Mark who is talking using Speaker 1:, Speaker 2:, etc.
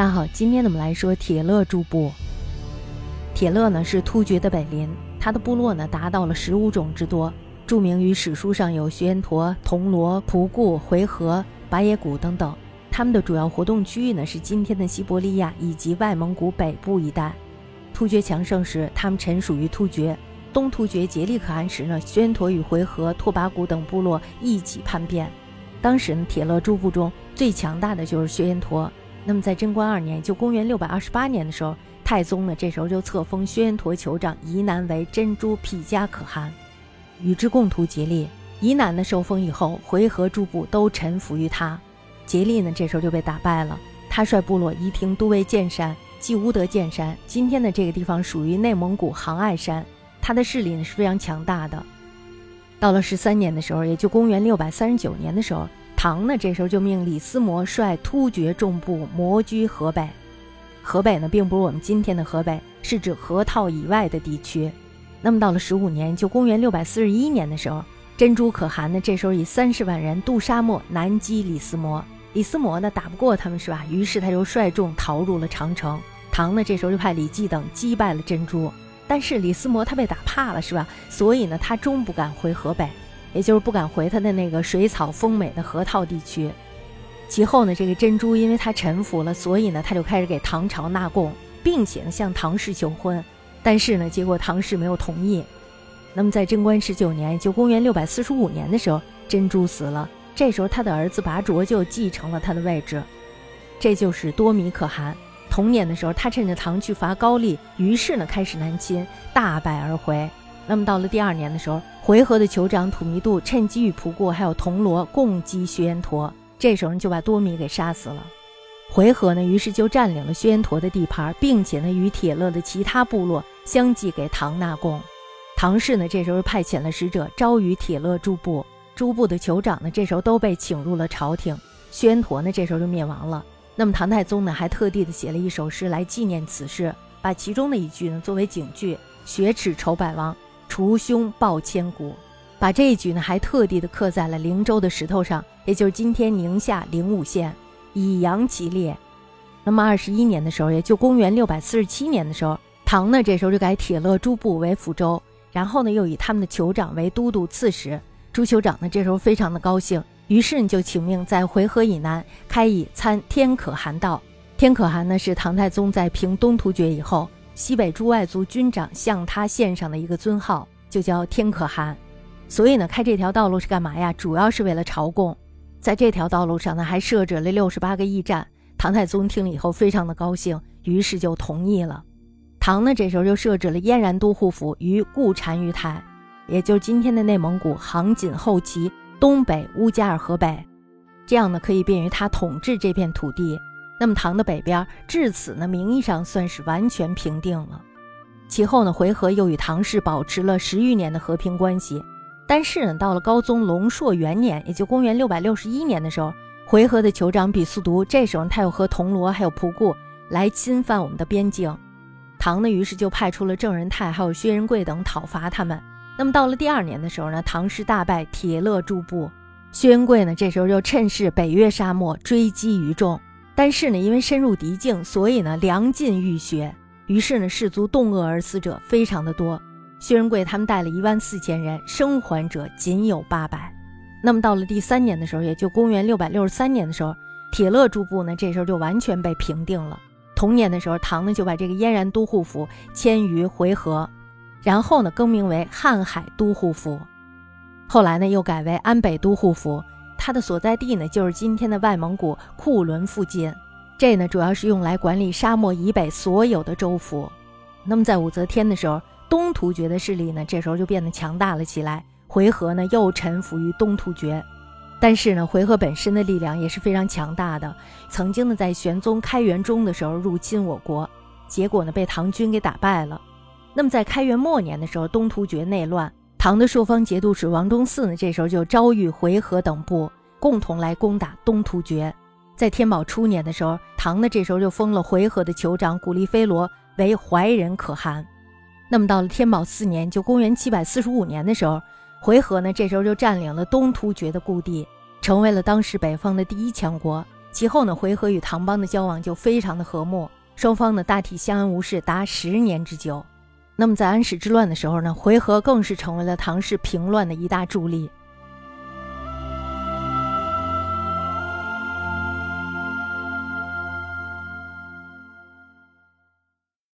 Speaker 1: 大家好，今天呢我们来说铁勒诸部。铁勒呢是突厥的北邻，他的部落呢达到了十五种之多，著名于史书上有薛延陀、铜罗、蒲固、回纥、拔野古等等。他们的主要活动区域呢是今天的西伯利亚以及外蒙古北部一带。突厥强盛时，他们臣属于突厥；东突厥竭力可汗时呢，薛延陀与回纥、拓跋古等部落一起叛变。当时呢，铁勒诸部中最强大的就是薛延陀。那么在贞观二年，就公元六百二十八年的时候，太宗呢这时候就册封薛延陀酋长宜南为珍珠毗迦可汗，与之共图吉利。宜南呢受封以后，回纥诸部都臣服于他。吉利呢这时候就被打败了，他率部落移庭都尉建山，即乌德建山。今天的这个地方属于内蒙古杭爱山，他的势力呢是非常强大的。到了十三年的时候，也就公元六百三十九年的时候。唐呢，这时候就命李思摩率突厥众部摩居河北。河北呢，并不是我们今天的河北，是指河套以外的地区。那么到了十五年，就公元六百四十一年的时候，珍珠可汗呢，这时候以三十万人渡沙漠南击李思摩。李思摩呢，打不过他们，是吧？于是他就率众逃入了长城。唐呢，这时候就派李继等击败了珍珠。但是李思摩他被打怕了，是吧？所以呢，他终不敢回河北。也就是不敢回他的那个水草丰美的河套地区。其后呢，这个珍珠因为他臣服了，所以呢，他就开始给唐朝纳贡，并且呢向唐氏求婚。但是呢，结果唐氏没有同意。那么在贞观十九年，就公元六百四十五年的时候，珍珠死了。这时候他的儿子拔卓就继承了他的位置，这就是多米可汗。同年的时候，他趁着唐去伐高丽，于是呢开始南侵，大败而回。那么到了第二年的时候，回纥的酋长土弥度趁机与仆固还有铜锣共击薛延陀，这时候就把多米给杀死了。回纥呢，于是就占领了薛延陀的地盘，并且呢与铁勒的其他部落相继给唐纳贡。唐氏呢，这时候派遣了使者招于铁勒诸部，诸部的酋长呢，这时候都被请入了朝廷。薛延陀呢，这时候就灭亡了。那么唐太宗呢，还特地的写了一首诗来纪念此事，把其中的一句呢作为警句：“雪耻仇百王。”除凶报千古，把这一句呢还特地的刻在了灵州的石头上，也就是今天宁夏灵武县，以扬其烈。那么二十一年的时候，也就公元六百四十七年的时候，唐呢这时候就改铁勒诸部为抚州，然后呢又以他们的酋长为都督刺史。朱酋长呢这时候非常的高兴，于是呢就请命在回纥以南开以参天可汗道。天可汗呢是唐太宗在平东突厥以后。西北诸外族军长向他献上的一个尊号，就叫天可汗。所以呢，开这条道路是干嘛呀？主要是为了朝贡。在这条道路上呢，还设置了六十八个驿站。唐太宗听了以后，非常的高兴，于是就同意了。唐呢，这时候就设置了燕然都护府于固单于台，也就是今天的内蒙古杭锦后旗东北乌加尔河北，这样呢，可以便于他统治这片土地。那么唐的北边至此呢，名义上算是完全平定了。其后呢，回纥又与唐氏保持了十余年的和平关系。但是呢，到了高宗龙朔元年，也就公元六百六十一年的时候，回纥的酋长比速独，这时候他又和铜锣还有仆固来侵犯我们的边境。唐呢，于是就派出了郑仁泰还有薛仁贵等讨伐他们。那么到了第二年的时候呢，唐氏大败铁勒诸部，薛仁贵呢，这时候又趁势北越沙漠，追击于众。但是呢，因为深入敌境，所以呢粮尽欲绝，于是呢士卒冻饿而死者非常的多。薛仁贵他们带了一万四千人，生还者仅有八百。那么到了第三年的时候，也就公元六百六十三年的时候，铁勒诸部呢这时候就完全被平定了。同年的时候，唐呢就把这个燕然都护府迁于回纥，然后呢更名为瀚海都护府，后来呢又改为安北都护府。它的所在地呢，就是今天的外蒙古库伦附近。这呢，主要是用来管理沙漠以北所有的州府。那么在武则天的时候，东突厥的势力呢，这时候就变得强大了起来。回纥呢，又臣服于东突厥。但是呢，回纥本身的力量也是非常强大的。曾经呢，在玄宗开元中的时候入侵我国，结果呢，被唐军给打败了。那么在开元末年的时候，东突厥内乱。唐的朔方节度使王忠嗣呢，这时候就招谕回纥等部共同来攻打东突厥。在天宝初年的时候，唐呢这时候就封了回纥的酋长古力菲罗为怀仁可汗。那么到了天宝四年，就公元七百四十五年的时候，回纥呢这时候就占领了东突厥的故地，成为了当时北方的第一强国。其后呢，回纥与唐邦的交往就非常的和睦，双方呢大体相安无事达十年之久。那么在安史之乱的时候呢，回纥更是成为了唐氏平乱的一大助力。